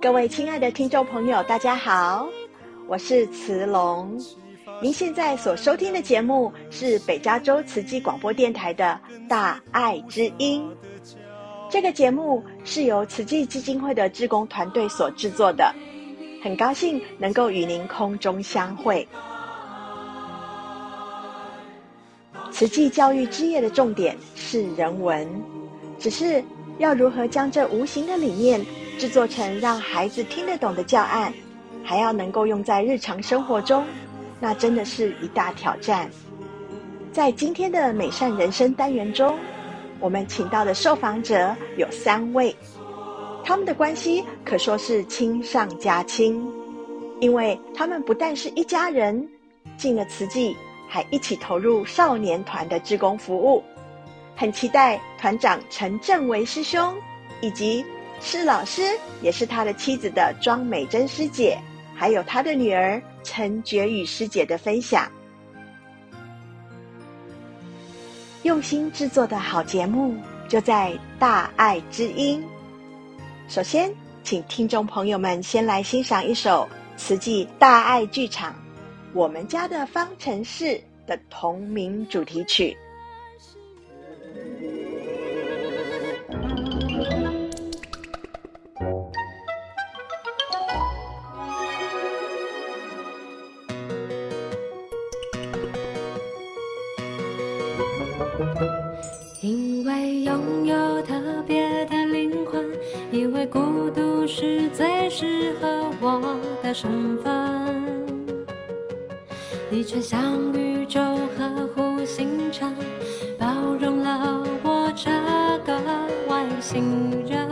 各位亲爱的听众朋友，大家好，我是慈龙。您现在所收听的节目是北加州慈济广播电台的《大爱之音》。这个节目是由慈济基金会的志工团队所制作的，很高兴能够与您空中相会。慈济教育之夜的重点是人文，只是要如何将这无形的理念制作成让孩子听得懂的教案，还要能够用在日常生活中。那真的是一大挑战。在今天的美善人生单元中，我们请到的受访者有三位，他们的关系可说是亲上加亲，因为他们不但是一家人，进了慈济，还一起投入少年团的志工服务。很期待团长陈正维师兄，以及是老师，也是他的妻子的庄美珍师姐，还有他的女儿。陈觉宇师姐的分享，用心制作的好节目就在大爱之音。首先，请听众朋友们先来欣赏一首慈济大爱剧场《我们家的方程式》的同名主题曲。为孤独是最适合我的身份，你却像宇宙呵护星辰，包容了我这个外星人。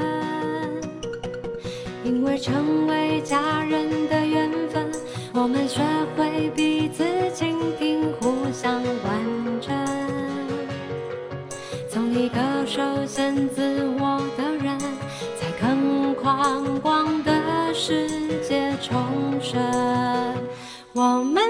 因为成为家人的缘分，我们学会彼此倾听，互相完整。从一个受限自我的人，更宽广的世界重生。我们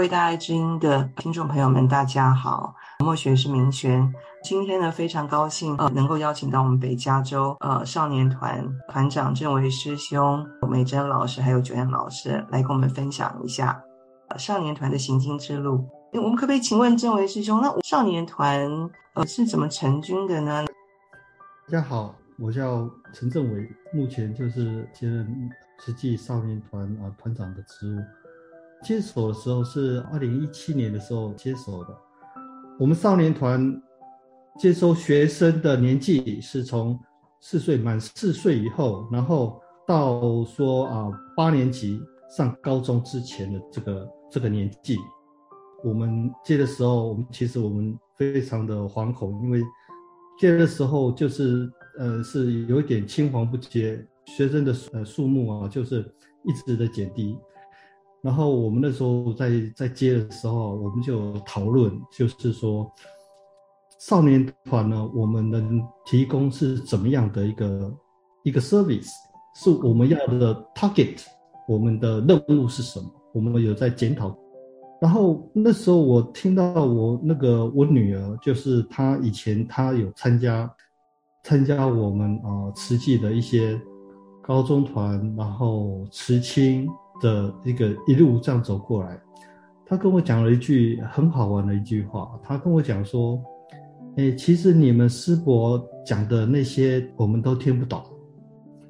各位大爱之音的听众朋友们，大家好，莫学是明璇。今天呢，非常高兴呃，能够邀请到我们北加州呃少年团团长郑维师兄、美珍老师还有九阳老师来跟我们分享一下、呃、少年团的行经之路。我们可不可以请问郑维师兄，那少年团呃是怎么成军的呢？大家好，我叫陈正伟，目前就是接任实际少年团啊团长的职务。接手的时候是二零一七年的时候接手的。我们少年团接收学生的年纪是从四岁满四岁以后，然后到说啊八年级上高中之前的这个这个年纪。我们接的时候，我们其实我们非常的惶恐，因为接的时候就是呃是有一点青黄不接，学生的呃数目啊就是一直的减低。然后我们那时候在在接的时候，我们就讨论，就是说，少年团呢，我们能提供是怎么样的一个一个 service，是我们要的 target，我们的任务是什么？我们有在检讨。然后那时候我听到我那个我女儿，就是她以前她有参加参加我们啊慈济的一些高中团，然后慈青。的一个一路这样走过来，他跟我讲了一句很好玩的一句话。他跟我讲说：“诶，其实你们师伯讲的那些我们都听不懂。”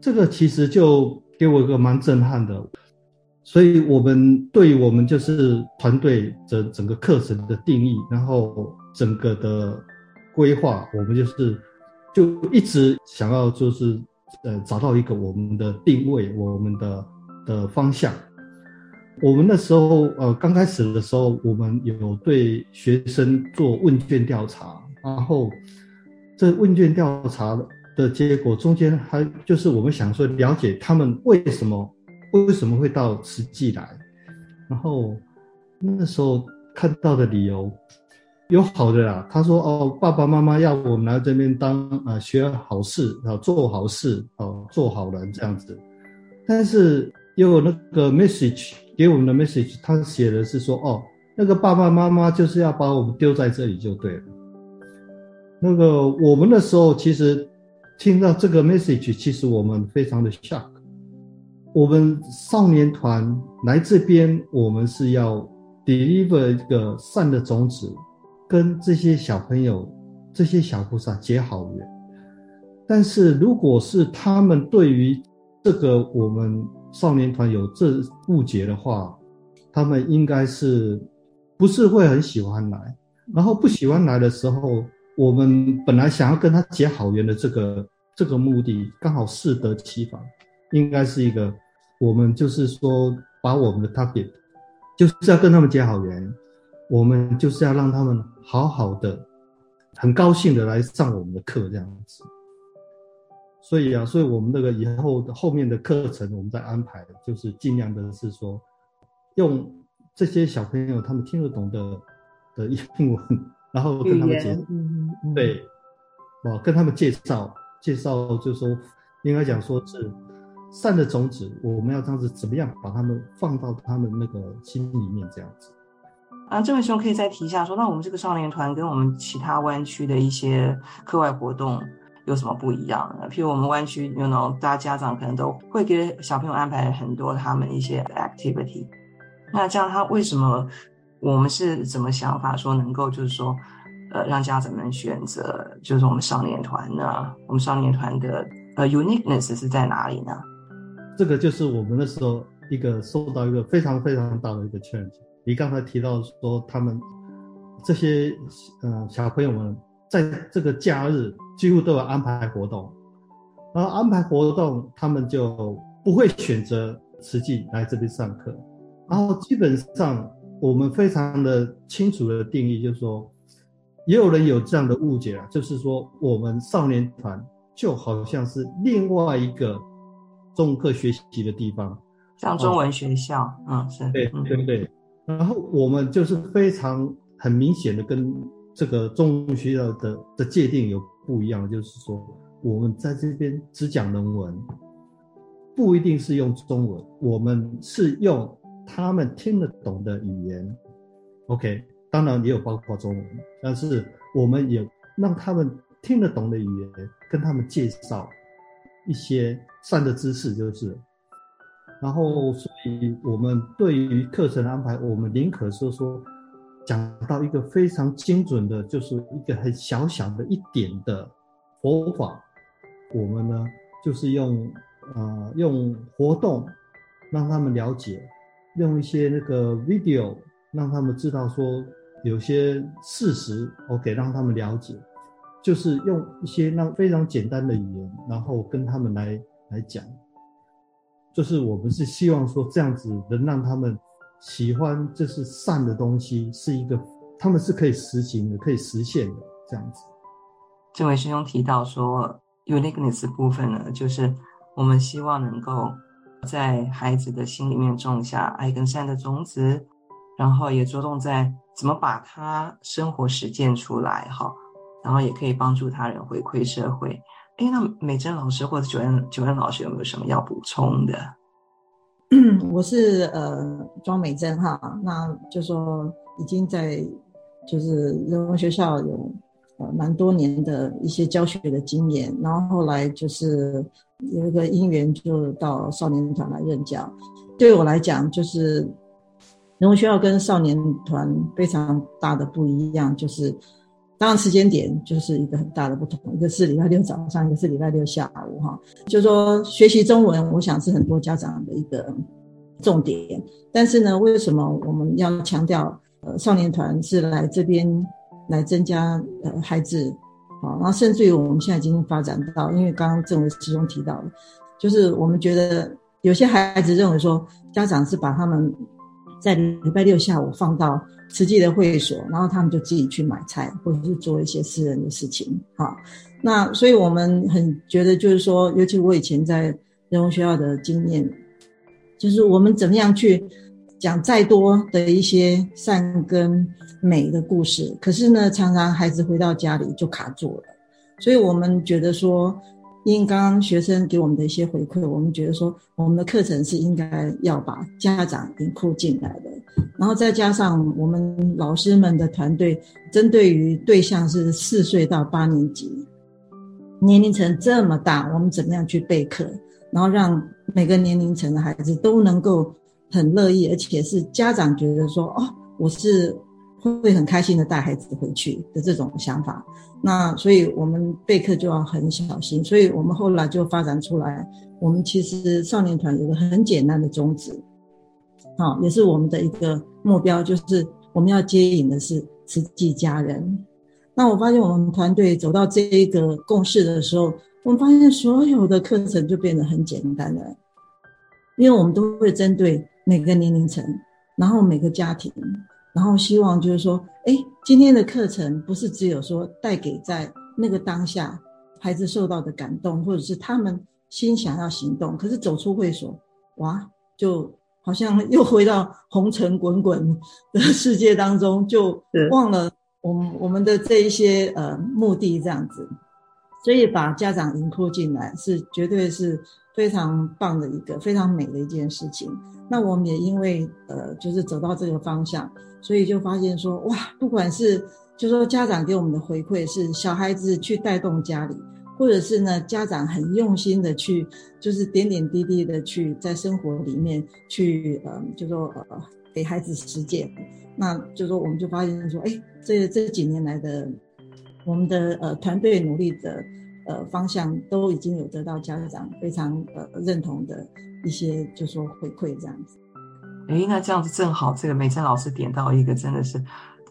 这个其实就给我一个蛮震撼的。所以，我们对于我们就是团队的整个课程的定义，然后整个的规划，我们就是就一直想要就是呃找到一个我们的定位，我们的。的方向，我们那时候呃刚开始的时候，我们有对学生做问卷调查，然后这问卷调查的结果中间还就是我们想说了解他们为什么为什么会到慈济来，然后那时候看到的理由有好的啦，他说哦爸爸妈妈要我们来这边当啊、呃、学好事啊做好事啊做好人这样子，但是。又有那个 message 给我们的 message，他写的是说，哦，那个爸爸妈妈就是要把我们丢在这里就对了。那个我们的时候，其实听到这个 message，其实我们非常的 shock。我们少年团来这边，我们是要 deliver 一个善的种子，跟这些小朋友、这些小菩萨结好缘。但是如果是他们对于这个我们少年团有这误解的话，他们应该是不是会很喜欢来？然后不喜欢来的时候，我们本来想要跟他结好缘的这个这个目的，刚好适得其反，应该是一个我们就是说把我们的 target 就是要跟他们结好缘，我们就是要让他们好好的、很高兴的来上我们的课这样子。所以啊，所以我们那个以后后面的课程，我们在安排，就是尽量的是说，用这些小朋友他们听得懂的的英文，然后跟他们解，嗯嗯、对，哦，跟他们介绍介绍，就是说，应该讲说是善的种子，我们要这样子怎么样把他们放到他们那个心里面这样子。啊，这位兄可以再提一下说，那我们这个少年团跟我们其他湾区的一些课外活动。有什么不一样的？譬如我们湾区，you know，大家家长可能都会给小朋友安排很多他们一些 activity。那这样他为什么我们是怎么想法说能够就是说，呃，让家长们选择就是我们少年团呢？我们少年团的呃 uniqueness 是在哪里呢？这个就是我们那时候一个受到一个非常非常大的一个 challenge。你刚才提到说他们这些呃小朋友们。在这个假日几乎都有安排活动，然后安排活动，他们就不会选择慈济来这边上课。然后基本上我们非常的清楚的定义，就是说，也有人有这样的误解啊，就是说我们少年团就好像是另外一个中课学习的地方，像中文学校，嗯，是对对对。然后我们就是非常很明显的跟。这个中文学校的的界定有不一样，就是说我们在这边只讲人文，不一定是用中文，我们是用他们听得懂的语言 OK，当然也有包括中文，但是我们也让他们听得懂的语言，跟他们介绍一些善的知识，就是。然后，所以我们对于课程安排，我们宁可说说讲到一个非常精准的，就是一个很小小的一点的佛法，我们呢就是用呃用活动让他们了解，用一些那个 video。让他们知道说有些事实，OK，让他们了解，就是用一些那非常简单的语言，然后跟他们来来讲，就是我们是希望说这样子能让他们喜欢，这是善的东西，是一个他们是可以实行的，可以实现的这样子。这位师兄提到说，uniqueness 部分呢，就是我们希望能够在孩子的心里面种下爱跟善的种子。然后也着重在怎么把他生活实践出来哈，然后也可以帮助他人回馈社会。哎，那美珍老师或者九恩九恩老师有没有什么要补充的？我是呃庄美珍哈，那就说已经在就是人文学校有呃蛮多年的一些教学的经验，然后后来就是有一个因缘就到少年团来任教，对我来讲就是。人文学校跟少年团非常大的不一样，就是当然时间点就是一个很大的不同，一个是礼拜六早上，一个是礼拜六下午，哈，就是说学习中文，我想是很多家长的一个重点。但是呢，为什么我们要强调呃少年团是来这边来增加呃孩子啊，然后甚至于我们现在已经发展到，因为刚刚正为师兄提到了，就是我们觉得有些孩子认为说家长是把他们。在礼拜六下午放到慈济的会所，然后他们就自己去买菜，或者是做一些私人的事情。好，那所以我们很觉得，就是说，尤其我以前在人文学校的经验，就是我们怎么样去讲再多的一些善跟美的故事，可是呢，常常孩子回到家里就卡住了。所以我们觉得说。因刚刚学生给我们的一些回馈，我们觉得说我们的课程是应该要把家长 include 进来的，然后再加上我们老师们的团队，针对于对象是四岁到八年级，年龄层这么大，我们怎么样去备课，然后让每个年龄层的孩子都能够很乐意，而且是家长觉得说哦，我是。会很开心的带孩子回去的这种想法，那所以我们备课就要很小心，所以我们后来就发展出来，我们其实少年团有个很简单的宗旨，好，也是我们的一个目标，就是我们要接引的是慈济家人。那我发现我们团队走到这一个共识的时候，我们发现所有的课程就变得很简单了，因为我们都会针对每个年龄层，然后每个家庭。然后希望就是说，哎，今天的课程不是只有说带给在那个当下孩子受到的感动，或者是他们心想要行动，可是走出会所，哇，就好像又回到红尘滚滚的世界当中，就忘了我们我们的这一些呃目的这样子。所以把家长引入进来是绝对是非常棒的一个非常美的一件事情。那我们也因为呃就是走到这个方向。所以就发现说，哇，不管是就说家长给我们的回馈是小孩子去带动家里，或者是呢家长很用心的去，就是点点滴滴的去在生活里面去，呃，就说呃给孩子实践，那就说我们就发现说，哎，这这几年来的我们的呃团队努力的呃方向都已经有得到家长非常呃认同的一些就说回馈这样子。诶，那这样子正好，这个美珍老师点到一个真的是，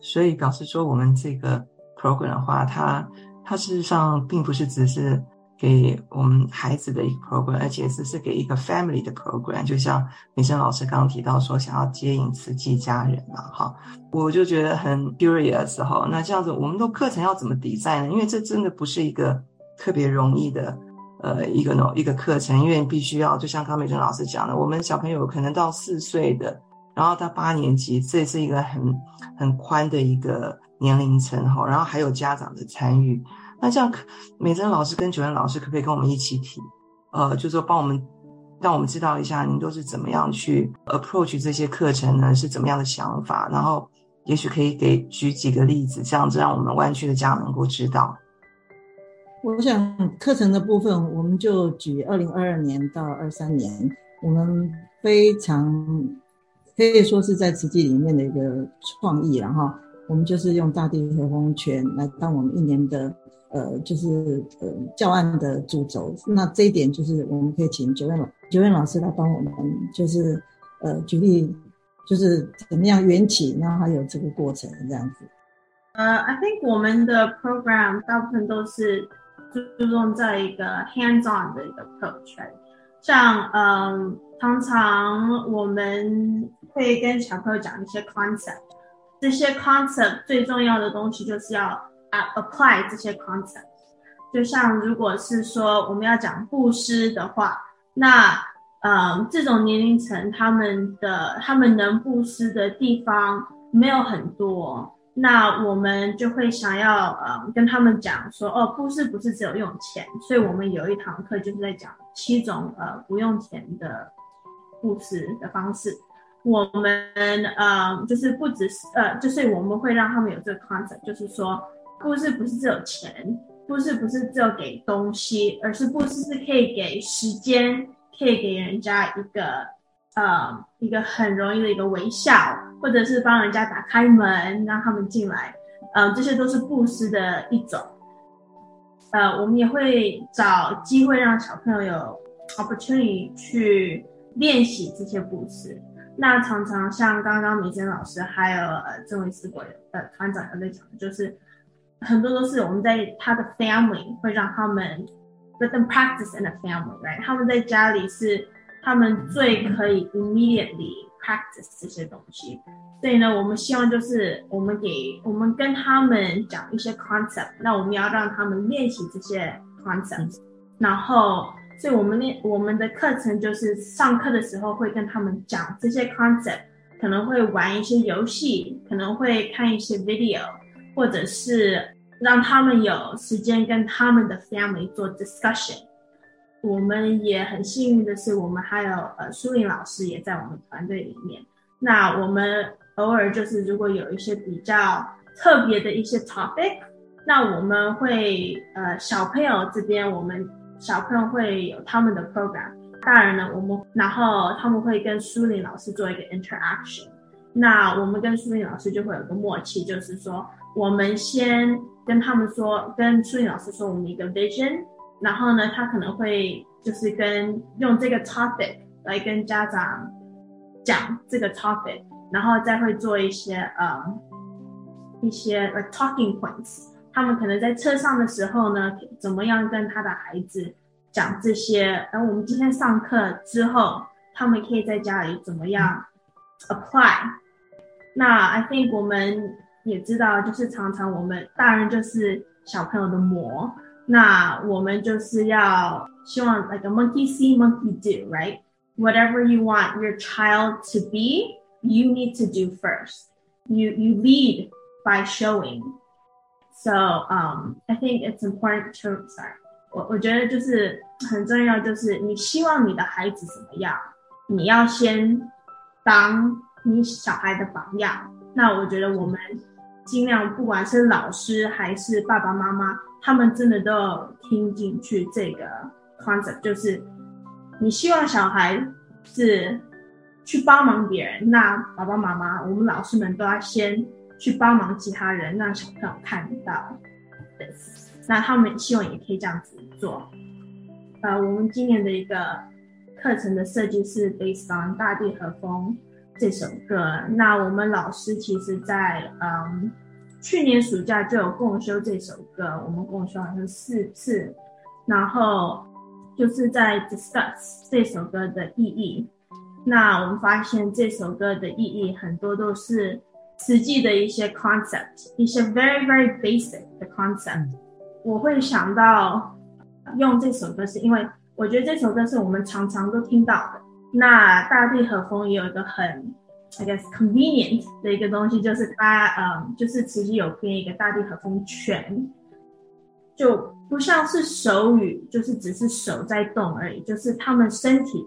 所以表示说我们这个 program 的话，它它事实上并不是只是给我们孩子的一个 program，而且只是给一个 family 的 program。就像美珍老师刚刚提到说，想要接引慈济家人嘛，哈，我就觉得很 curious 哈。那这样子，我们的课程要怎么 design 呢？因为这真的不是一个特别容易的。呃，一个呢，一个课程，因为必须要，就像康美珍老师讲的，我们小朋友可能到四岁的，然后到八年级，这是一个很很宽的一个年龄层哈，然后还有家长的参与。那这样，美珍老师跟九恩老师可不可以跟我们一起提？呃，就是说帮我们，让我们知道一下，您都是怎么样去 approach 这些课程呢？是怎么样的想法？然后也许可以给举几个例子，这样子让我们湾区的家长能够知道。我想课程的部分，我们就举二零二二年到二三年，我们非常可以说是在慈济里面的一个创意，然后我们就是用大地和风泉来当我们一年的呃，就是呃教案的主轴。那这一点就是我们可以请九院老九院老师来帮我们，就是呃举例，就是怎么样缘起，然后还有这个过程这样子。呃、，I think 我们的 program 大部分都是。注重在一个 hands-on 的一个 approach，像嗯，常常我们会跟小朋友讲一些 concept，这些 concept 最重要的东西就是要啊 apply 这些 concept。就像如果是说我们要讲布施的话，那嗯，这种年龄层他们的他们能布施的地方没有很多。那我们就会想要呃跟他们讲说哦，故事不是只有用钱，所以我们有一堂课就是在讲七种呃不用钱的故事的方式。我们呃就是不只是呃就是我们会让他们有这个 concept，就是说故事不是只有钱，故事不是只有给东西，而是故事是可以给时间，可以给人家一个呃一个很容易的一个微笑。或者是帮人家打开门，让他们进来，呃，这些都是布施的一种。呃，我们也会找机会让小朋友有 opportunity 去练习这些布施。那常常像刚刚明珍老师还有呃郑维思国的团长有在讲，就是很多都是我们在他的 family 会让他们 let them practice in the family，right？他们在家里是他们最可以 immediately。Practice 这些东西，所以呢，我们希望就是我们给我们跟他们讲一些 concept，那我们要让他们练习这些 concept，然后，所以我们练我们的课程就是上课的时候会跟他们讲这些 concept，可能会玩一些游戏，可能会看一些 video，或者是让他们有时间跟他们的 family 做 discussion。我们也很幸运的是，我们还有呃苏林老师也在我们团队里面。那我们偶尔就是如果有一些比较特别的一些 topic，那我们会呃小朋友这边，我们小朋友会有他们的 program，大人呢我们然后他们会跟苏林老师做一个 interaction。那我们跟苏林老师就会有个默契，就是说我们先跟他们说，跟苏林老师说我们一个 vision。然后呢，他可能会就是跟用这个 topic 来跟家长讲这个 topic，然后再会做一些呃一些 like talking points。他们可能在车上的时候呢，怎么样跟他的孩子讲这些？然后我们今天上课之后，他们可以在家里怎么样 apply？那 I think 我们也知道，就是常常我们大人就是小朋友的模。那我们就是要希望 like a monkey see, monkey do, right? Whatever you want your child to be, you need to do first. You you lead by showing. So um, I think it's important to sorry. 我我觉得就是很重要，就是你希望你的孩子怎么样，你要先当你小孩的榜样。那我觉得我们尽量，不管是老师还是爸爸妈妈。 他们真的都有听进去这个 concept，就是你希望小孩是去帮忙别人，那爸爸妈妈、我们老师们都要先去帮忙其他人，让小朋友看到。那他们希望也可以这样子做。呃，我们今年的一个课程的设计是 based on《大地和风》这首歌。那我们老师其实在嗯。去年暑假就有共修这首歌，我们共修好像四次，然后就是在 discuss 这首歌的意义。那我们发现这首歌的意义很多都是实际的一些 concept，一些 very very basic 的 concept。我会想到用这首歌，是因为我觉得这首歌是我们常常都听到的。那大地和风也有一个很。I guess convenient 的一个东西就是它，嗯，就是其实有编一个大地和风泉，就不像是手语，就是只是手在动而已，就是他们身体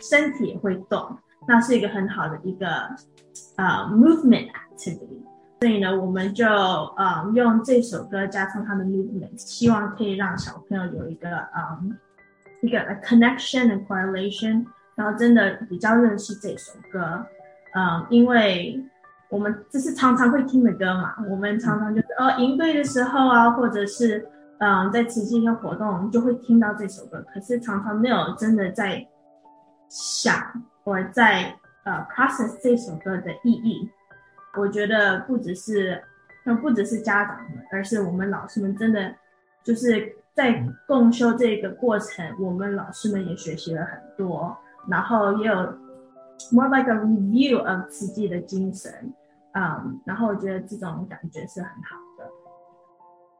身体也会动，那是一个很好的一个呃 movement activity。所以呢，我们就呃用这首歌加上他的 movement，希望可以让小朋友有一个嗯一个 a connection and correlation，然后真的比较认识这首歌，嗯，因为我们这是常常会听的歌嘛，我们常常就是哦营队的时候啊，或者是嗯在慈济一些活动，就会听到这首歌，可是常常没有真的在想我在呃 process 这首歌的意义。我觉得不只是，那不只是家长们，而是我们老师们，真的就是在共修这个过程，我们老师们也学习了很多，然后也有 more like a review of 慈济的精神，嗯，然后我觉得这种感觉是很好的。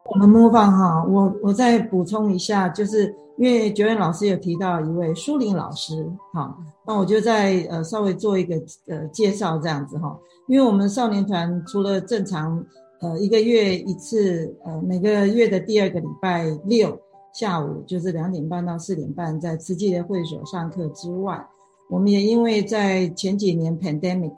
我们模仿哈，我我再补充一下，就是因为九燕老师有提到一位舒玲老师，哈，那我就再呃稍微做一个呃介绍这样子哈。因为我们少年团除了正常，呃，一个月一次，呃，每个月的第二个礼拜六下午就是两点半到四点半在慈济的会所上课之外，我们也因为在前几年 pandemic，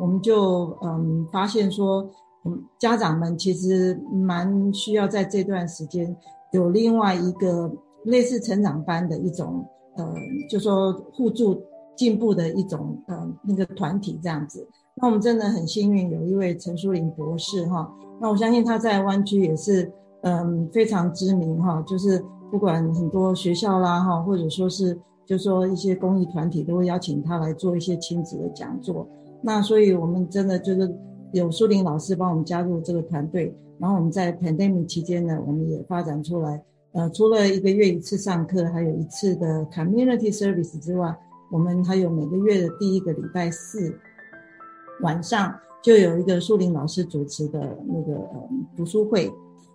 我们就嗯发现说，嗯，家长们其实蛮需要在这段时间有另外一个类似成长班的一种，呃，就说互助进步的一种，呃，那个团体这样子。那我们真的很幸运，有一位陈淑玲博士哈。那我相信他在湾区也是嗯非常知名哈，就是不管很多学校啦哈，或者说是就说一些公益团体都会邀请他来做一些亲子的讲座。那所以我们真的就是有淑玲老师帮我们加入这个团队，然后我们在 pandemic 期间呢，我们也发展出来，呃，除了一个月一次上课，还有一次的 community service 之外，我们还有每个月的第一个礼拜四。晚上就有一个淑玲老师主持的那个读书会，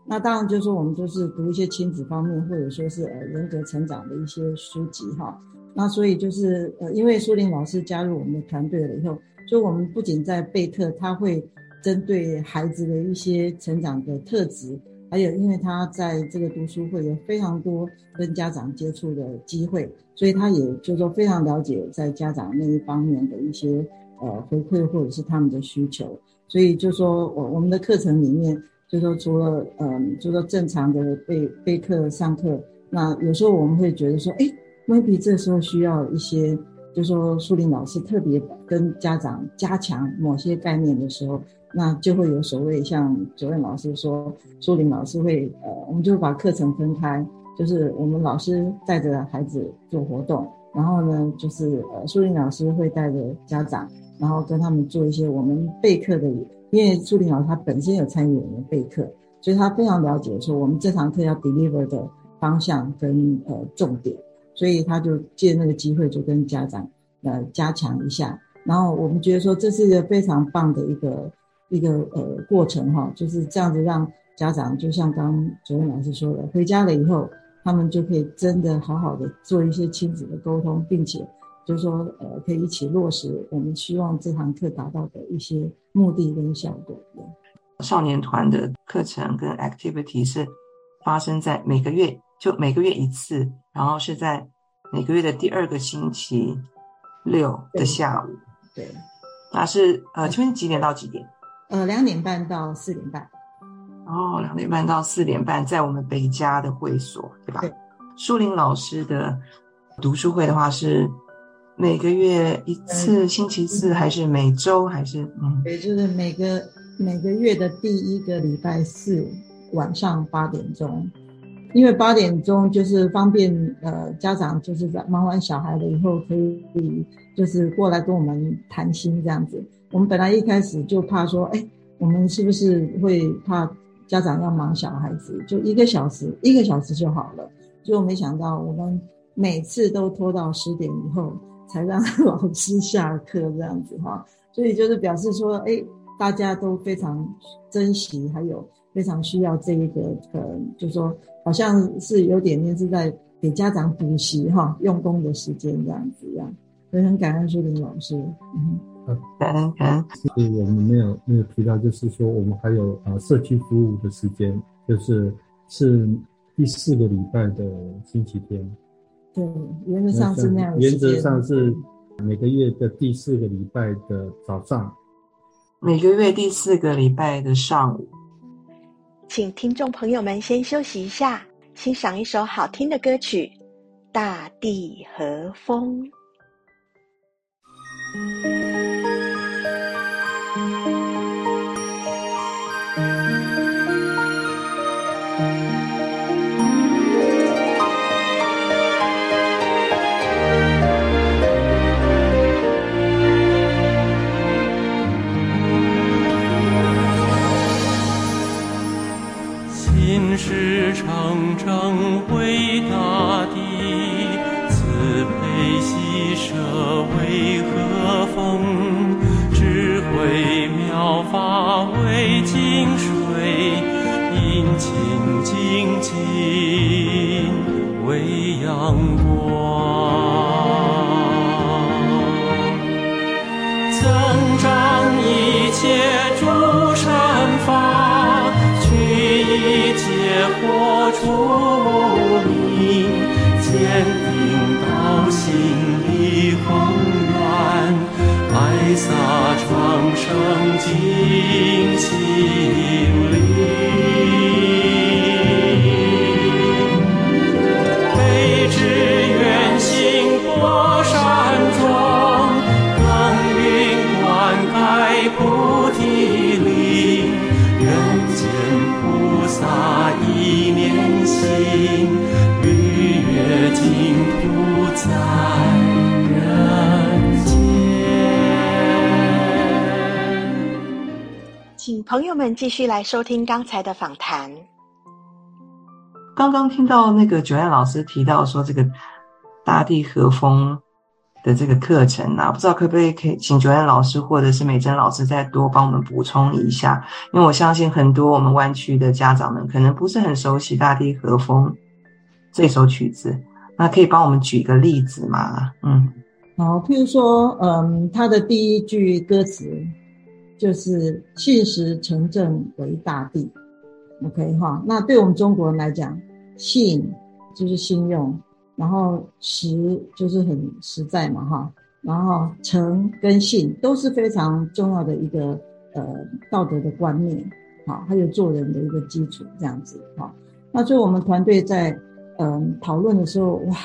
那当然就是说我们就是读一些亲子方面或者说是呃人格成长的一些书籍哈。那所以就是呃因为苏林老师加入我们的团队了以后，所以我们不仅在备课，他会针对孩子的一些成长的特质，还有因为他在这个读书会有非常多跟家长接触的机会，所以他也就说非常了解在家长那一方面的一些。呃，回馈或者是他们的需求，所以就说我我们的课程里面，就说除了嗯、就说正常的备备课上课，那有时候我们会觉得说，哎，maybe 这时候需要一些，就说淑玲老师特别跟家长加强某些概念的时候，那就会有所谓像九燕老师说，淑玲老师会呃，我们就把课程分开，就是我们老师带着孩子做活动，然后呢，就是呃，淑玲老师会带着家长。然后跟他们做一些我们备课的，因为朱玲老师他本身有参与我们备课，所以他非常了解说我们这堂课要 deliver 的方向跟呃重点，所以他就借那个机会就跟家长呃加强一下。然后我们觉得说这是一个非常棒的一个一个呃过程哈，就是这样子让家长就像刚刚九燕老师说的，回家了以后他们就可以真的好好的做一些亲子的沟通，并且。就是说，呃，可以一起落实我们希望这堂课达到的一些目的跟效果。少年团的课程跟 activity 是发生在每个月，就每个月一次，然后是在每个月的第二个星期六的下午。对，对那是呃，请问几点到几点？呃，两点半到四点半。哦，两点半到四点半，在我们北加的会所，对吧？对。淑玲老师的读书会的话是。每个月一次，星期四还是每周还是嗯？对，就是每个每个月的第一个礼拜四晚上八点钟，因为八点钟就是方便呃家长就是在忙完小孩了以后可以就是过来跟我们谈心这样子。我们本来一开始就怕说，哎，我们是不是会怕家长要忙小孩子？就一个小时，一个小时就好了。结果没想到我们每次都拖到十点以后。才让 老师下课这样子哈，所以就是表示说，哎，大家都非常珍惜，还有非常需要这一个，呃，就是说好像是有点点是在给家长补习哈，用功的时间这样子样，所以很感恩淑玲老师。嗯，感恩感恩。是我们没有没有提到，就是说我们还有啊社区服务的时间，就是是第四个礼拜的星期天。对，原则上是那样。原则上是每个月的第四个礼拜的早上，每个月第四个礼拜的上午。请听众朋友们先休息一下，欣赏一首好听的歌曲《大地和风》。来收听刚才的访谈。刚刚听到那个 Joanne 老师提到说，这个大地和风的这个课程啊，不知道可不可以可以请 Joanne 老师或者是美珍老师再多帮我们补充一下，因为我相信很多我们湾区的家长们可能不是很熟悉《大地和风》这首曲子，那可以帮我们举个例子吗？嗯，好，譬如说，嗯，他的第一句歌词就是“信实诚正为大地 ”，OK 哈，那对我们中国人来讲，信就是信用。然后实就是很实在嘛，哈。然后诚跟信都是非常重要的一个呃道德的观念，好，还有做人的一个基础，这样子，好。那所以我们团队在嗯、讨论的时候，哇，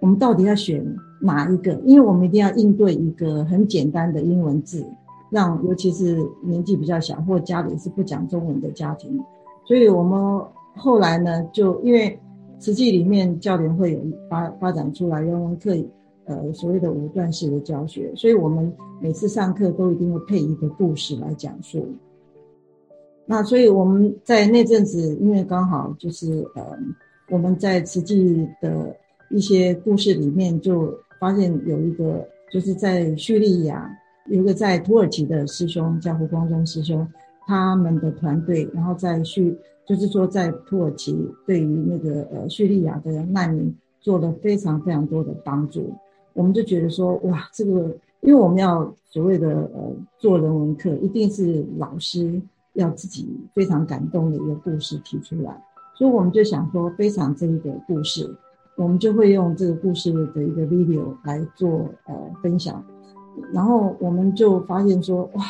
我们到底要选哪一个？因为我们一定要应对一个很简单的英文字，让尤其是年纪比较小或家里是不讲中文的家庭，所以我们后来呢，就因为。实际里面教联会有发发展出来人文课，呃，所谓的五段式的教学，所以我们每次上课都一定会配一个故事来讲述。那所以我们在那阵子，因为刚好就是呃，我们在实际的一些故事里面就发现有一个，就是在叙利亚有个在土耳其的师兄叫胡光中师兄，他们的团队，然后在叙。就是说，在土耳其对于那个呃叙利亚的难民做了非常非常多的帮助，我们就觉得说，哇，这个因为我们要所谓的呃做人文课，一定是老师要自己非常感动的一个故事提出来，所以我们就想说，非常这一个故事，我们就会用这个故事的一个 video 来做呃分享，然后我们就发现说，哇，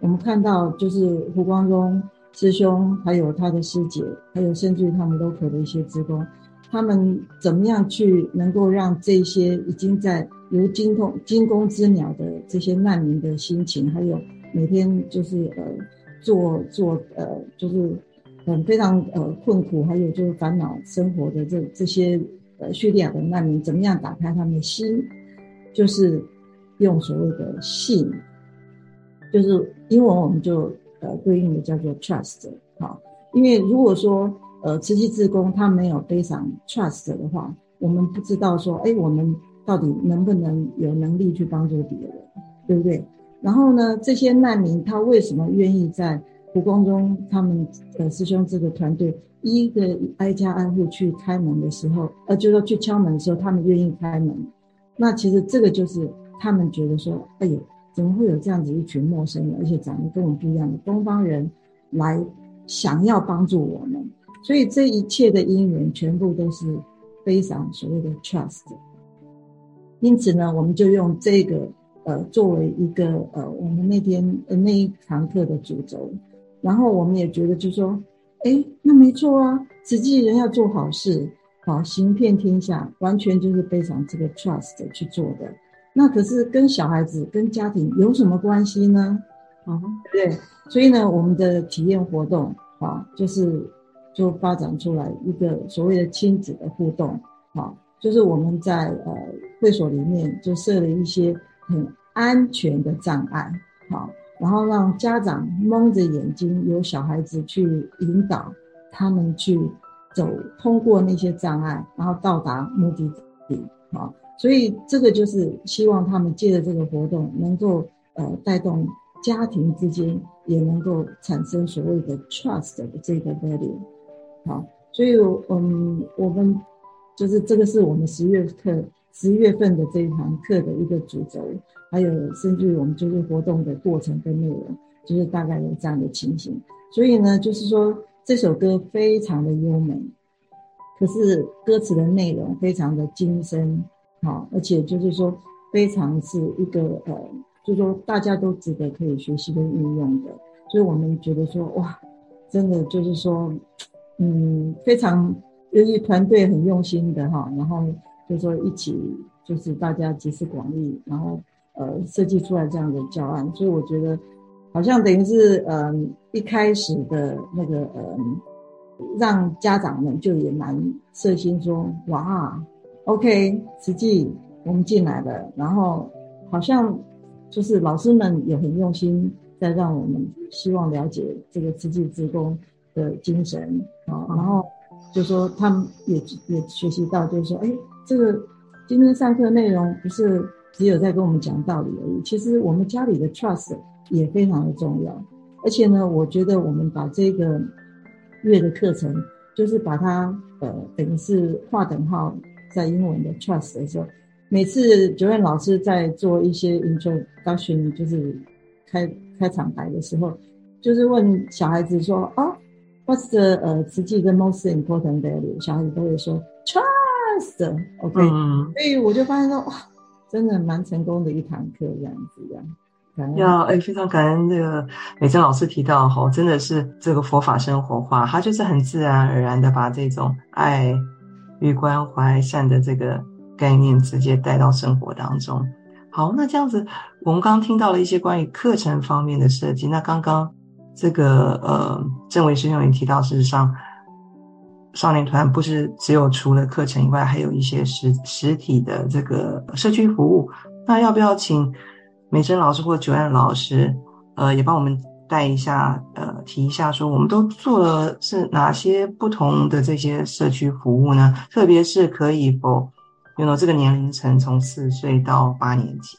我们看到就是胡光中。师兄，还有他的师姐，还有甚至于他们 local 的一些职工，他们怎么样去能够让这些已经在如惊弓惊弓之鸟的这些难民的心情，还有每天就是呃做做呃就是很非常呃困苦，还有就是烦恼生活的这这些呃叙利亚的难民，怎么样打开他们的心，就是用所谓的信，就是英文我们就。呃，对应的叫做 trust，好，因为如果说呃，慈济志工他没有非常 trust 的话，我们不知道说，哎，我们到底能不能有能力去帮助别人，对不对？然后呢，这些难民他为什么愿意在胡光中他们呃师兄这个团队一个挨家挨户去开门的时候，呃，就说去敲门的时候，他们愿意开门，那其实这个就是他们觉得说，哎呦。怎么会有这样子一群陌生人，而且长得跟我们不一样的东方人来想要帮助我们？所以这一切的因缘全部都是非常所谓的 trust。因此呢，我们就用这个呃作为一个呃我们那天呃那一堂课的主轴，然后我们也觉得就说，哎，那没错啊，慈济人要做好事，好行遍天下，完全就是背上这个 trust 去做的。那可是跟小孩子跟家庭有什么关系呢？啊、嗯，对，所以呢，我们的体验活动啊，就是就发展出来一个所谓的亲子的互动啊，就是我们在呃会所里面就设了一些很安全的障碍，好，然后让家长蒙着眼睛，由小孩子去引导他们去走通过那些障碍，然后到达目的地，好。所以这个就是希望他们借着这个活动，能够呃带动家庭之间也能够产生所谓的 trust 的这个 value，好，所以嗯我们就是这个是我们十月课十月份的这一堂课的一个主轴，还有甚至于我们就是活动的过程跟内容，就是大概有这样的情形。所以呢，就是说这首歌非常的优美，可是歌词的内容非常的精深。好，而且就是说，非常是一个呃，就是说大家都值得可以学习跟运用的，所以我们觉得说，哇，真的就是说，嗯，非常由于团队很用心的哈，然后就说一起就是大家集思广益，然后呃设计出来这样的教案，所以我觉得好像等于是嗯、一开始的那个呃，让家长们就也蛮设心说，哇。OK，实际我们进来了，然后好像就是老师们也很用心，在让我们希望了解这个慈济职工的精神啊，然后就说他们也也学习到，就是说，哎，这个今天上课内容不是只有在跟我们讲道理而已，其实我们家里的 trust 也非常的重要，而且呢，我觉得我们把这个月的课程，就是把它呃等于是划等号。在英文的 trust 的时候，每次 Joanne 老师在做一些 introduction，就是开开场白的时候，就是问小孩子说：“啊、oh,，What's the 呃实际的 most important value？” 小孩子都会说 “trust”。OK，、嗯、所以我就发现说，哇，真的蛮成功的一堂课，这样子这样。要哎，非常感恩这个美珍老师提到哈，真的是这个佛法生活化，他就是很自然而然的把这种爱。与关怀善的这个概念直接带到生活当中。好，那这样子，我们刚刚听到了一些关于课程方面的设计。那刚刚这个呃，正维师兄也提到，事实上，少年团不是只有除了课程以外，还有一些实实体的这个社区服务。那要不要请美珍老师或九安老师，呃，也帮我们？带一下，呃，提一下，说我们都做了是哪些不同的这些社区服务呢？特别是可以否用到这个年龄层，从四岁到八年级。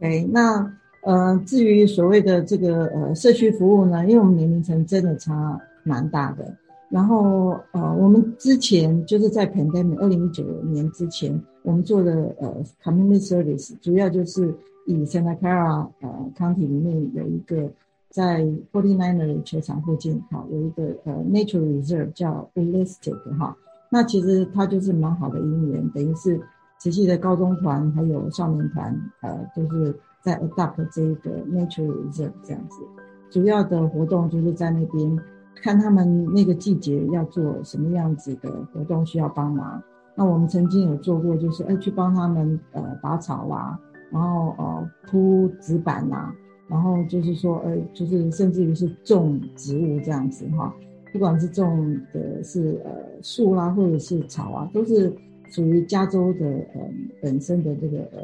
哎，那呃，至于所谓的这个呃社区服务呢，因为我们年龄层真的差蛮大的。然后呃，我们之前就是在 pandemic 二零一九年之前，我们做的呃 community service 主要就是以 Santa Clara 呃 County 里面有一个。在 Forty Niner 球场附近，哈，有一个呃 Nature Reserve 叫 Holistic 哈，那其实它就是蛮好的因缘，等于是慈济的高中团还有少年团，呃，就是在 adopt 这一个 Nature Reserve 这样子。主要的活动就是在那边看他们那个季节要做什么样子的活动需要帮忙。那我们曾经有做过，就是哎去帮他们呃拔草啦，然后呃铺纸板啦。然后就是说，呃，就是甚至于是种植物这样子哈，不管是种的是呃树啦，或者是草啊，都是属于加州的呃本身的这个呃，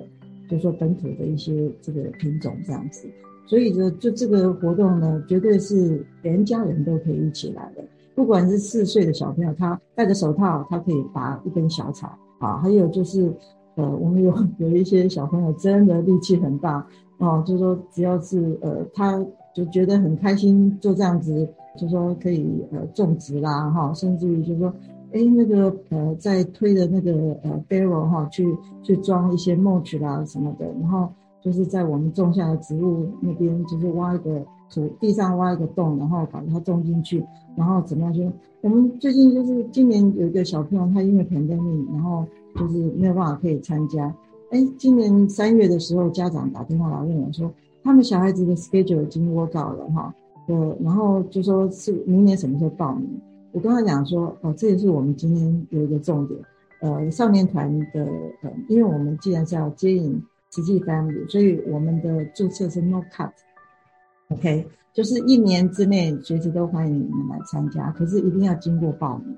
就说本土的一些这个品种这样子。所以就就这个活动呢，绝对是全家人都可以一起来的。不管是四岁的小朋友，他戴着手套，他可以拔一根小草啊。还有就是，呃，我们有 有一些小朋友真的力气很大。哦，就是说只要是呃，他就觉得很开心做这样子，就说可以呃种植啦哈，甚至于就说，哎那个呃在推的那个呃 barrel 哈，去去装一些 mulch 啦什么的，然后就是在我们种下的植物那边，就是挖一个土地上挖一个洞，然后把它种进去，然后怎么样就我们最近就是今年有一个小朋友，他因为 pandemic，然后就是没有办法可以参加。哎，今年三月的时候，家长打电话来问我说，他们小孩子的 schedule 已经 work out 了哈，呃，然后就说是明年什么时候报名？我跟他讲说，哦，这也是我们今天有一个重点，呃，少年团的，呃，因为我们既然是要接引实际 family，所以我们的注册是 no cut，OK，就是一年之内随时都欢迎你们来参加，可是一定要经过报名。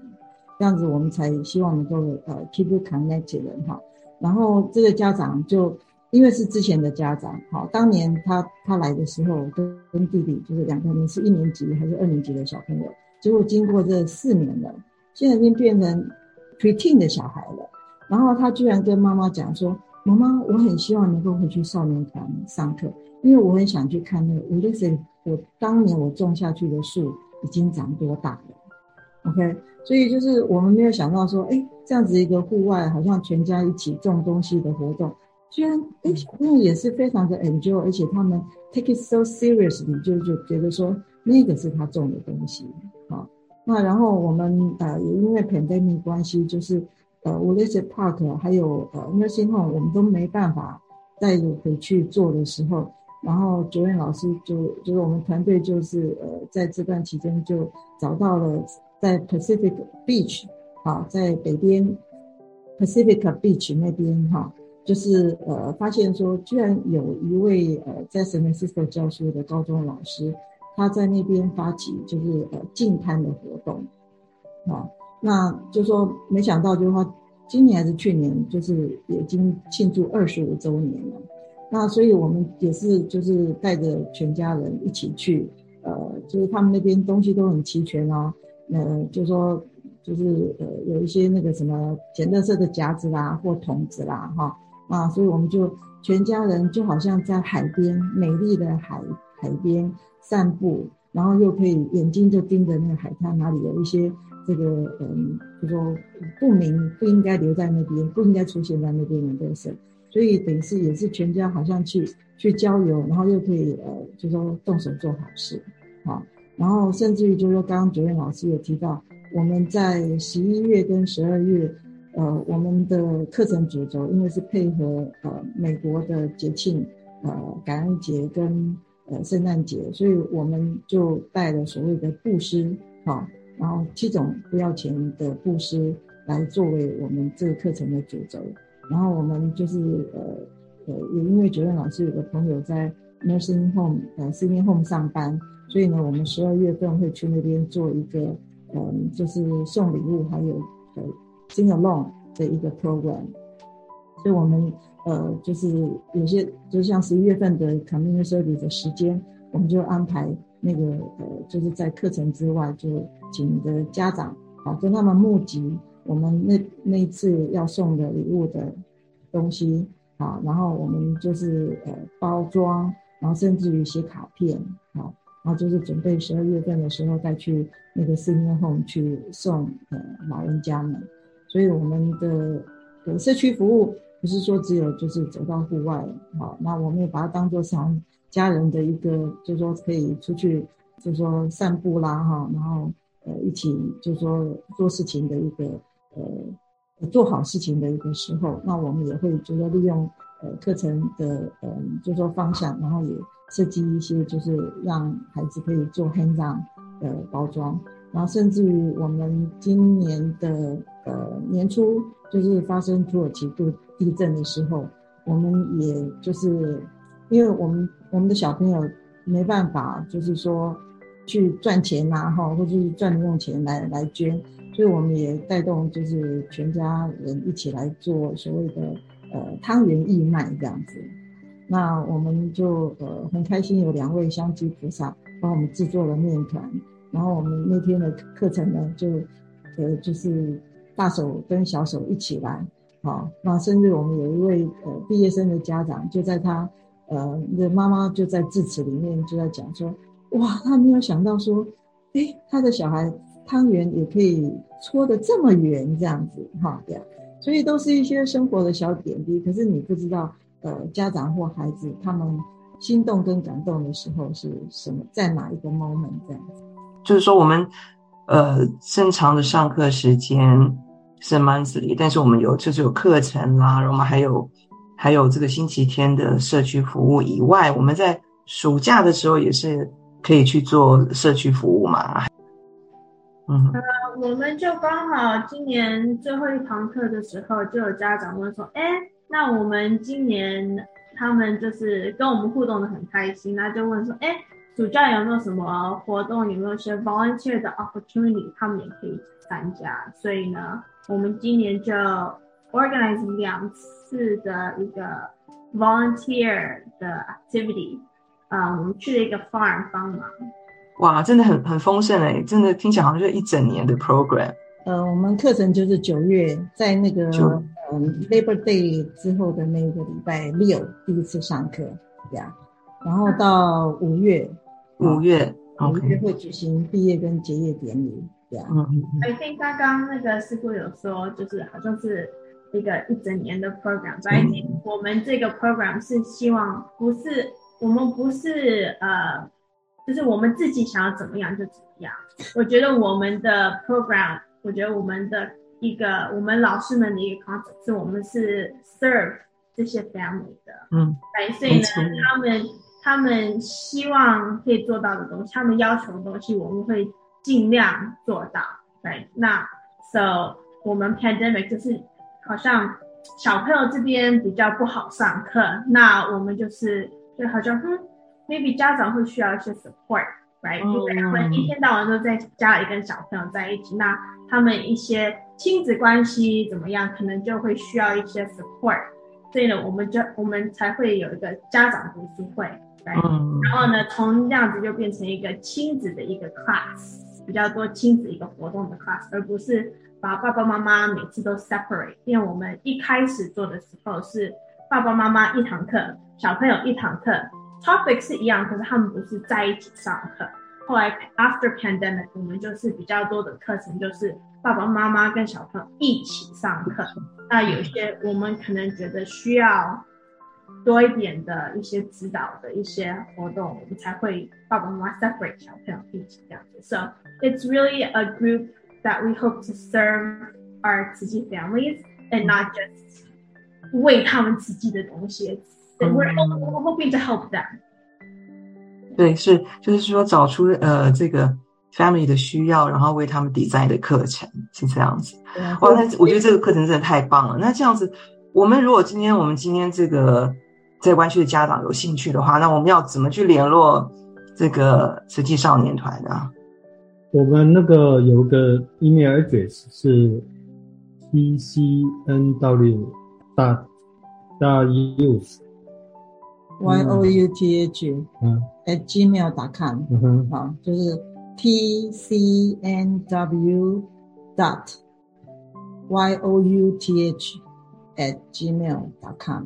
这样子我们才希望能够呃 keep you connected 哈，然后这个家长就因为是之前的家长，好，当年他他来的时候跟跟弟弟就是两个人是一年级还是二年级的小朋友，结果经过这四年了，现在已经变成 preteen 的小孩了，然后他居然跟妈妈讲说，妈妈，我很希望能够回去少年团上课，因为我很想去看那个 Ulysses，我当年我种下去的树已经长多大了。OK，所以就是我们没有想到说，哎，这样子一个户外好像全家一起种东西的活动，居然哎小朋友也是非常的 enjoy，而且他们 take it so seriously，就就觉得说那个是他种的东西，好，那然后我们呃也因为 pandemic 关系，就是呃 Ulysses Park 还有呃 Nursing Home 我们都没办法带回去做的时候，然后主任老师就就是我们团队就是呃在这段期间就找到了。在 Pacific Beach，好，在北边 Pacific Beach 那边哈，就是呃，发现说，居然有一位呃在 San Francisco 教书的高中老师，他在那边发起就是呃净滩的活动，啊，那就说没想到就是说今年还是去年，就是已经庆祝二十五周年了，那所以我们也是就是带着全家人一起去，呃，就是他们那边东西都很齐全哦。呃，就说就是呃，有一些那个什么捡垃圾的夹子啦，或桶子啦，哈啊，所以我们就全家人就好像在海边，美丽的海海边散步，然后又可以眼睛就盯着那个海滩，哪里有一些这个嗯，就说不明不应该留在那边，不应该出现在那边的东西，所以等于是也是全家好像去去郊游，然后又可以呃，就说动手做好事，啊。然后甚至于就是说，刚刚主任老师有提到，我们在十一月跟十二月，呃，我们的课程主轴因为是配合呃美国的节庆，呃感恩节跟呃圣诞节，所以我们就带了所谓的布施，好、然后七种不要钱的布施来作为我们这个课程的主轴。然后我们就是呃呃，也因为主任老师有个朋友在 nursing home 呃 senior home 上班。所以呢，我们十二月份会去那边做一个，嗯，就是送礼物，还有呃，sing along 的一个 program。所以我们呃，就是有些，就像十一月份的 community service 的时间，我们就安排那个呃，就是在课程之外，就请的家长好跟他们募集我们那那一次要送的礼物的东西好，然后我们就是呃包装，然后甚至于写卡片。然后就是准备十二月份的时候再去那个 senior home 去送呃老人家们，所以我们的的社区服务不是说只有就是走到户外，好，那我们也把它当做像家人的一个，就是说可以出去，就是说散步啦哈，然后呃一起就是说做事情的一个呃做好事情的一个时候，那我们也会就是说利用呃课程的呃就说方向，然后也。设计一些就是让孩子可以做 HAND 的包装，然后甚至于我们今年的呃年初就是发生土耳其度地震的时候，我们也就是因为我们我们的小朋友没办法就是说去赚钱呐哈，或者是赚用钱来来捐，所以我们也带动就是全家人一起来做所谓的呃汤圆义卖这样子。那我们就呃很开心，有两位香积菩萨帮我们制作了面团，然后我们那天的课程呢，就呃就是大手跟小手一起来，好，那甚至我们有一位呃毕业生的家长，就在他呃的妈妈就在致辞里面就在讲说，哇，他没有想到说，诶，他的小孩汤圆也可以搓得这么圆这样子，哈，这样，所以都是一些生活的小点滴，可是你不知道。呃，家长或孩子他们心动跟感动的时候是什么？在哪一个 moment 这样子？就是说，我们呃正常的上课时间是 monthly，但是我们有就是有课程啦，然后我们还有还有这个星期天的社区服务以外，我们在暑假的时候也是可以去做社区服务嘛。嗯，呃，我们就刚好今年最后一堂课的时候，就有家长问说：“哎，那我们今年他们就是跟我们互动的很开心，那就问说：哎，暑假有没有什么活动？有没有些 volunteer 的 opportunity？他们也可以参加。所以呢，我们今年就 organize 两次的一个 volunteer 的 activity，啊、我们去了一个 farm 帮忙。”哇，真的很很丰盛哎，真的听起来好像就是一整年的 program。呃，我们课程就是九月在那个嗯 Labor Day 之后的那个礼拜六第一次上课，这样，然后到五月，五月五月会举行毕业跟结业典礼，这样。嗯，I think 刚刚那个师傅有说，就是好像是一个一整年的 program，所以我们这个 program 是希望不是我们不是呃。就是我们自己想要怎么样就怎么样。我觉得我们的 program，我觉得我们的一个我们老师们的一个 concept 是我们是 serve 这些 family 的，嗯，对，所以呢，他们他们希望可以做到的东西，他们要求的东西，我们会尽量做到，对。那 so 我们 pandemic 就是好像小朋友这边比较不好上课，那我们就是就好像哼。Maybe 家长会需要一些 support，right？因为他们一天到晚都在家里跟小朋友在一起，那他们一些亲子关系怎么样，可能就会需要一些 support。所以呢，我们就我们才会有一个家长读书会，right？然后呢，从这样子就变成一个亲子的一个 class，比较多亲子一个活动的 class，而不是把爸爸妈妈每次都 separate。因为我们一开始做的时候是爸爸妈妈一堂课，小朋友一堂课。Topic 是一样，可是他们不是在一起上课。后来 after pandemic，我们就是比较多的课程，就是爸爸妈妈跟小朋友一起上课。那有一些我们可能觉得需要多一点的一些指导的一些活动，我们才会爸爸妈妈 separate 小朋友一起这样子。So it's really a group that we hope to serve our 慈济 families and not just 为他们慈济的东西。We're hoping to help them。对，是，就是说找出呃这个 family 的需要，然后为他们 design 的课程是这样子。哇，那我觉得这个课程真的太棒了。那这样子，我们如果今天我们今天这个在湾区的家长有兴趣的话，那我们要怎么去联络这个慈济少年团呢？我们那个有个 email address 是 tcnw 大大 youth。Y o u t h，嗯，at gmail.com，嗯哼，好，就是 t c n w dot y o u t h at gmail.com，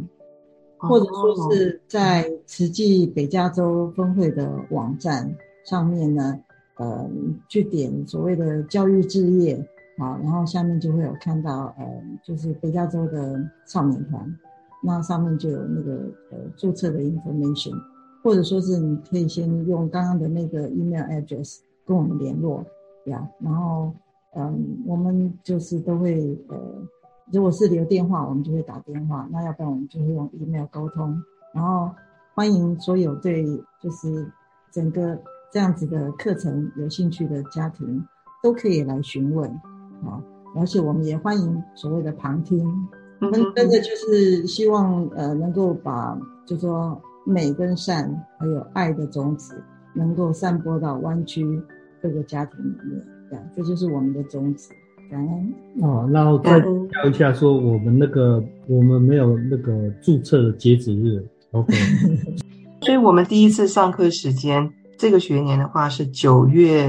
或者说是在慈济北加州分会的网站上面呢，呃，去点所谓的教育置业，好，然后下面就会有看到，呃，就是北加州的少年团。那上面就有那个呃注册的 information，或者说是你可以先用刚刚的那个 email address 跟我们联络呀。然后嗯，我们就是都会呃，如果是留电话，我们就会打电话；那要不然我们就会用 email 沟通。然后欢迎所有对就是整个这样子的课程有兴趣的家庭都可以来询问啊，而且我们也欢迎所谓的旁听。我们真的就是希望，呃，能够把，就说美跟善，还有爱的种子，能够散播到湾区各个家庭里面，这样，这就是我们的宗旨。感恩。哦，然后再聊一下，说我们那个我们没有那个注册的截止日，OK。所以我们第一次上课时间，这个学年的话是九月，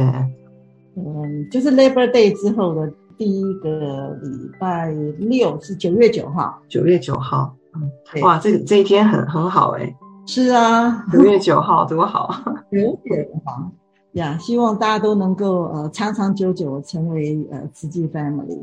嗯，就是 Labor Day 之后的。第一个礼拜六是九月九号，九月九号，嗯，哇，这个这一天很很好哎，是啊，九月九号多好，九月好呀，希望大家都能够呃长长久久成为呃慈济 family，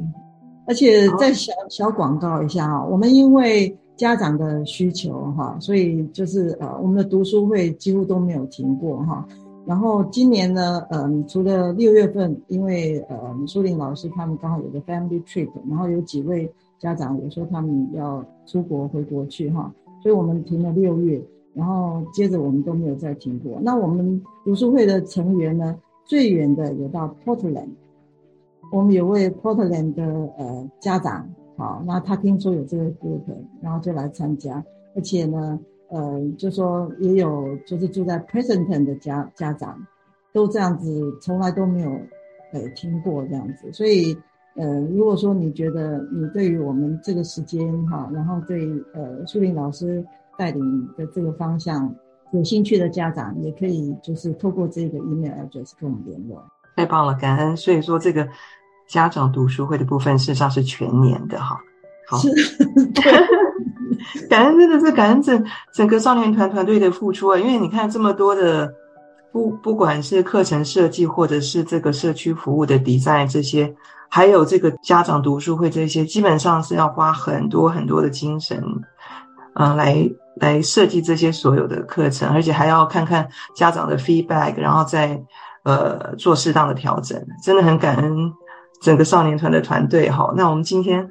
而且再小小广告一下哈，我们因为家长的需求哈，所以就是呃我们的读书会几乎都没有停过哈。然后今年呢，嗯，除了六月份，因为呃，苏玲老师他们刚好有个 family trip，然后有几位家长有说他们要出国回国去哈，所以我们停了六月，然后接着我们都没有再停过。那我们读书会的成员呢，最远的有到 Portland，我们有位 Portland 的呃家长，好，那他听说有这个 group，然后就来参加，而且呢，呃，就说也有就是住在 Presenton 的家家长，都这样子，从来都没有。呃，听过这样子，所以，呃，如果说你觉得你对于我们这个时间哈，然后对呃苏林老师带领的这个方向有兴趣的家长，也可以就是透过这个 email address 跟我们联络。太棒了，感恩。所以说这个家长读书会的部分，事实上是全年的哈。好，是 感恩真的是感恩整整个少年团团队的付出啊，因为你看这么多的。不，不管是课程设计，或者是这个社区服务的 design 这些，还有这个家长读书会这些，基本上是要花很多很多的精神，嗯、来来设计这些所有的课程，而且还要看看家长的 feedback，然后再呃做适当的调整。真的很感恩整个少年团的团队哈。那我们今天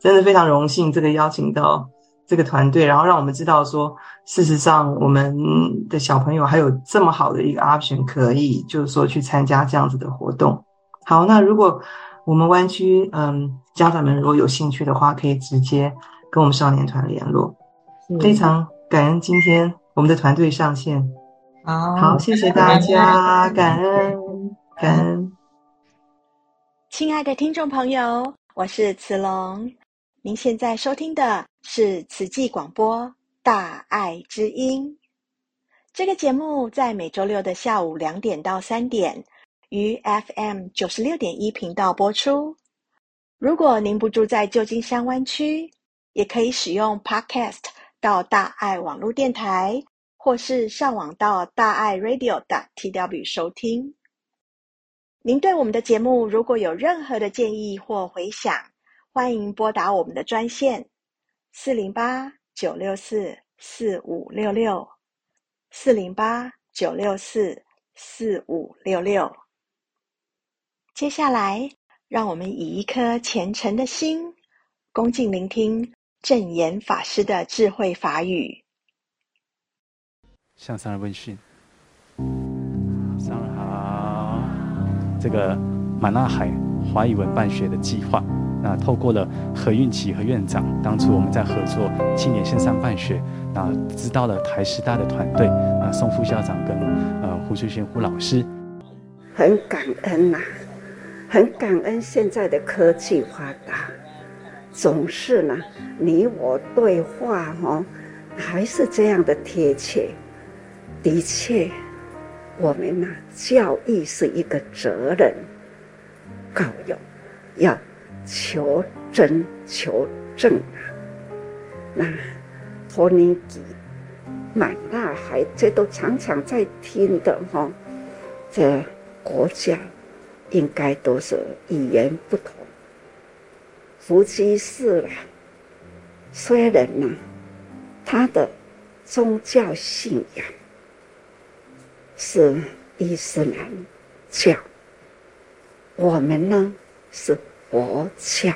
真的非常荣幸，这个邀请到。这个团队，然后让我们知道说，事实上我们的小朋友还有这么好的一个 option 可以，就是说去参加这样子的活动。好，那如果我们湾区嗯家长们如果有兴趣的话，可以直接跟我们少年团联络。非常感恩今天我们的团队上线。好，好，谢谢大家，感恩感恩。亲爱的听众朋友，我是慈龙。您现在收听的是慈济广播《大爱之音》这个节目，在每周六的下午两点到三点，于 FM 九十六点一频道播出。如果您不住在旧金山湾区，也可以使用 Podcast 到大爱网络电台，或是上网到大爱 Radio 的 TW 收听。您对我们的节目如果有任何的建议或回响，欢迎拨打我们的专线四零八九六四四五六六四零八九六四四五六六。接下来，让我们以一颗虔诚的心，恭敬聆听证严法师的智慧法语。向上人问讯，上人好。这个玛纳海华语文办学的计划。那透过了何运琪和院长，当初我们在合作青年线上办学，那知道了台师大的团队，啊宋副校长跟呃胡翠璇胡老师，很感恩呐、很感恩现在的科技发达，总是呢你我对话哦，还是这样的贴切。的确，我们呢教育是一个责任，教育要。求真求正啊！那托尼基、满大海，这都常常在听的哈。这国家应该都是语言不同。伏击寺啦，虽然呢，他的宗教信仰是伊斯兰教，我们呢是。佛教，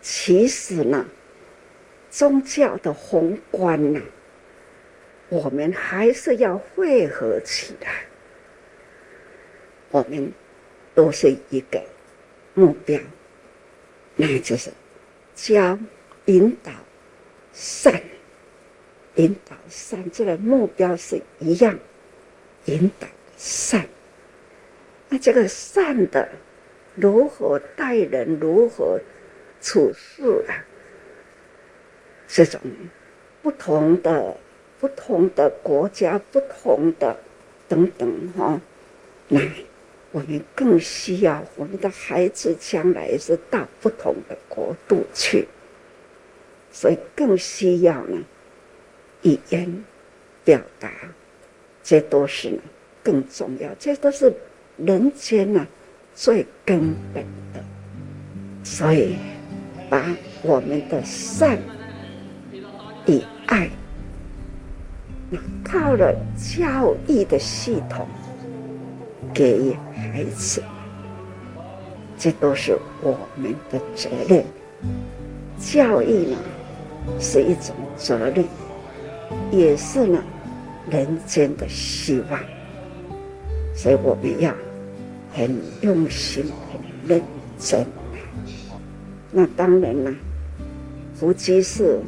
其实呢，宗教的宏观呢，我们还是要汇合起来。我们都是一个目标，那就是教引导善，引导善，这个目标是一样，引导善。那这个善的。如何待人，如何处事啊？这种不同的、不同的国家、不同的等等哈、那我们更需要我们的孩子将来是到不同的国度去，所以更需要呢语言表达，这都是呢更重要，这都是人间呢。最根本的，所以把我们的善与爱，那靠了教育的系统给孩子，这都是我们的责任。教育呢是一种责任，也是呢人间的希望，所以我们要很用心、很认真。那当然了，福基士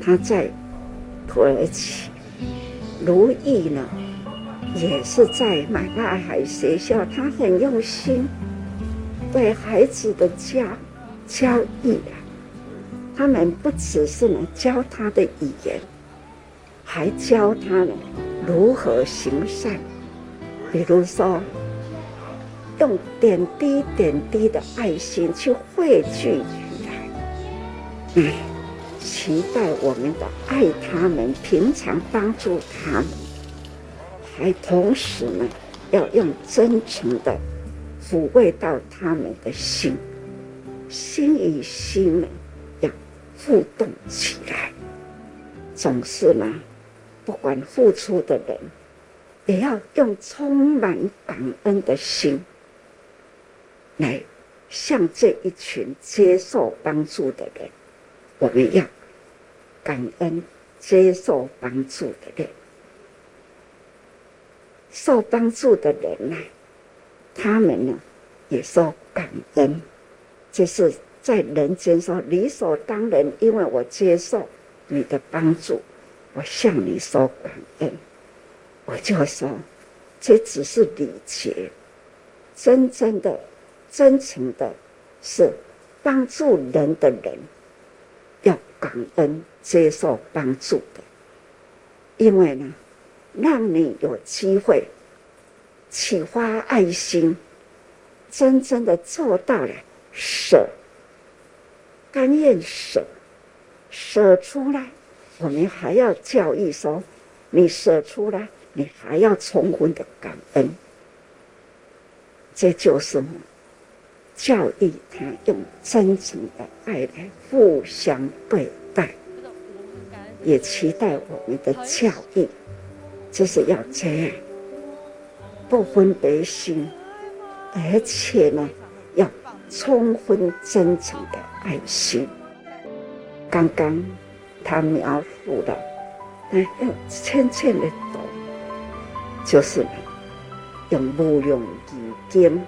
他在土耳其，如意呢也是在马大海学校，他很用心对孩子的教教育啊。他们不只是呢教他的语言，还教他呢如何行善，比如说用点滴点滴的爱心去汇聚起来，嗯，期待我们的爱他们，平常帮助他们，还同时呢要用真诚的抚慰到他们的心，心与心呢要。互动起来，总是呢，不管付出的人，也要用充满感恩的心，来向这一群接受帮助的人，我们要感恩接受帮助的人，受帮助的人呢，他们呢也说感恩，就是。在人间说理所当然，因为我接受你的帮助，我向你说感恩。我就说，这只是礼节，真正的、真诚的，是帮助人的人要感恩接受帮助的，因为呢，让你有机会启发爱心，真正的做到了舍。甘愿舍，舍出来，我们还要教育说：你舍出来，你还要充分的感恩。这就是教育他用真诚的爱来互相对待，也期待我们的教育就是要这样，不分别心，而且呢，要。充分真诚的爱心。刚刚他描述的，哎，用浅浅的懂，就是用无量义经、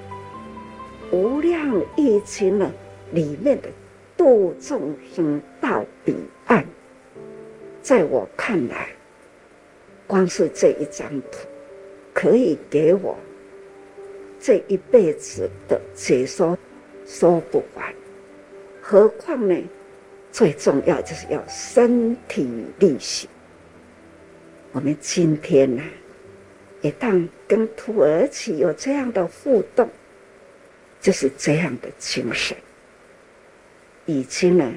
无量义经呢里面的度众生到彼岸。在我看来，光是这一张图，可以给我这一辈子的解说。说不完，何况呢？最重要就是要身体力行。我们今天呢，也当跟土耳其有这样的互动，就是这样的精神，已经呢，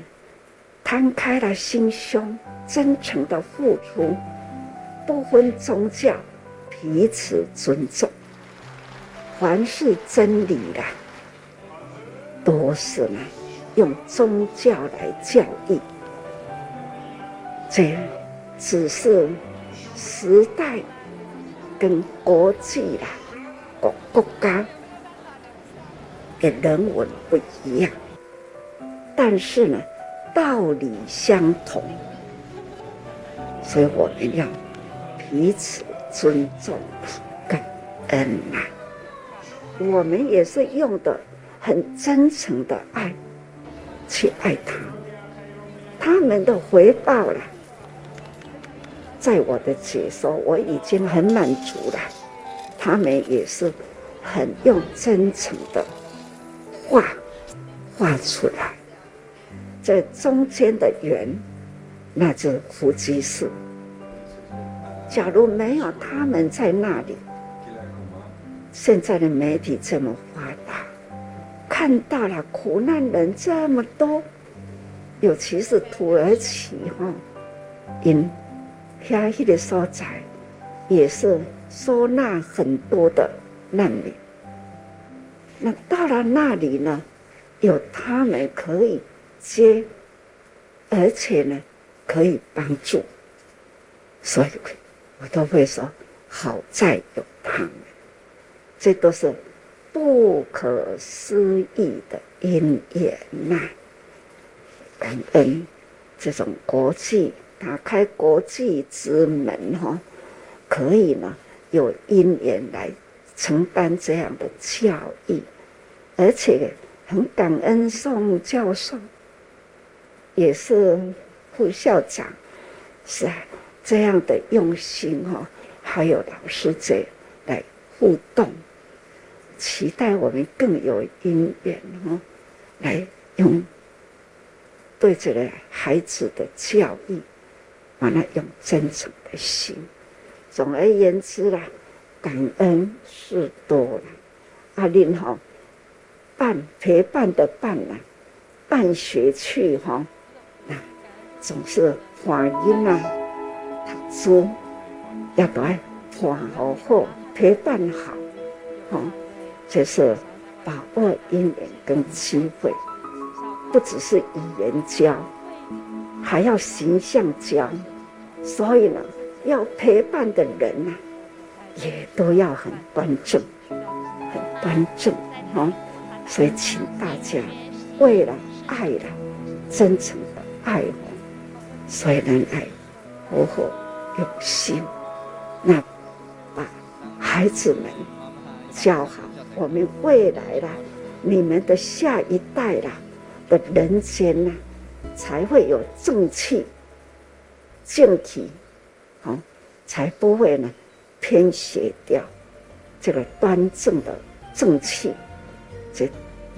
摊开了心胸，真诚的付出，不分宗教，彼此尊重，凡是真理的。都是呢，用宗教来教育，这只是时代跟国际啦，国国家的人文不一样，但是呢，道理相同，所以我们要彼此尊重、感恩呐。我们也是用的。很真诚的爱，去爱他，他们的回报了，在我的解说，我已经很满足了。他们也是很用真诚的画画出来，这中间的圆，那就是福基士。假如没有他们在那里，现在的媒体这么发达。看到了苦难人这么多，尤其是土耳其哈，因偏僻的所在，也是收纳很多的难民。那到了那里呢，有他们可以接，而且呢可以帮助，所以我都会说好在有他们，这都是。不可思议的因缘呐！感恩这种国际打开国际之门哈，可以呢有因缘来承担这样的教育，而且很感恩宋教授，也是副校长，是啊，这样的用心哈，还有老师这来互动，期待我们更有因缘哦，来用。对这个孩子的教育，完了用真诚的心。总而言之啦，感恩是多了。阿玲哈，伴陪伴的伴啦，伴学去哈，那总是欢迎啊，读书要多爱欢好好陪伴好，哈，就是把握因缘跟机会。不只是语言教，还要形象教，所以呢，要陪伴的人呐、也都要很端正，很端正哦。所以，请大家为了爱了，真诚的爱我，所以能爱，活活用心，那把孩子们教好，我们未来啦，你们的下一代啦。的人间呐、才会有正气、正气，好，才不会呢偏斜掉这个端正的正气，这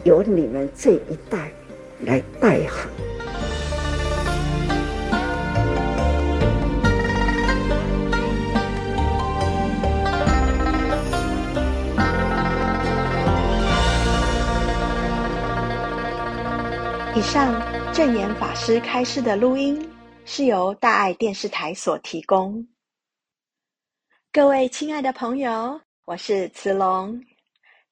由你们这一代来带好。以上证严法师开示的录音是由大爱电视台所提供。各位亲爱的朋友，我是慈龙。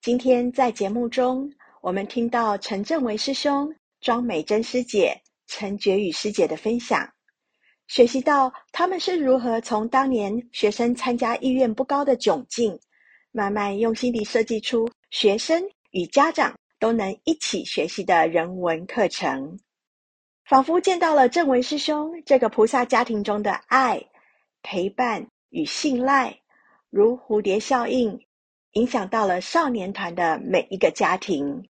今天在节目中，我们听到陈正维师兄、庄美珍师姐、陈觉宇师姐的分享，学习到他们是如何从当年学生参加意愿不高的窘境，慢慢用心地设计出学生与家长。都能一起学习的人文课程，仿佛见到了正维师兄这个菩萨家庭中的爱、陪伴与信赖，如蝴蝶效应，影响到了少年团的每一个家庭。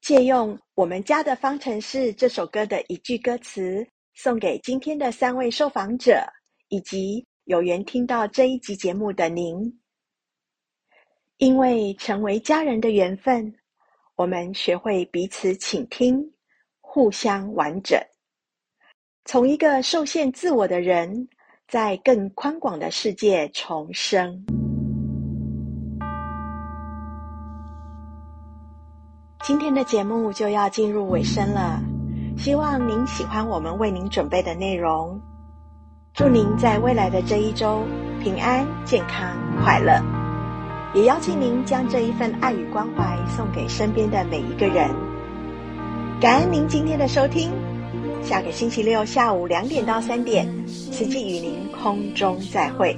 借用《我们家的方程式》这首歌的一句歌词，送给今天的三位受访者，以及有缘听到这一集节目的您。因为成为家人的缘分。我们学会彼此倾听，互相完整，从一个受限自我的人，在更宽广的世界重生。今天的节目就要进入尾声了，希望您喜欢我们为您准备的内容。祝您在未来的这一周平安、健康、快乐。也邀请您将这一份爱与关怀送给身边的每一个人。感恩您今天的收听，下个星期六下午两点到三点，慈济与您空中再会。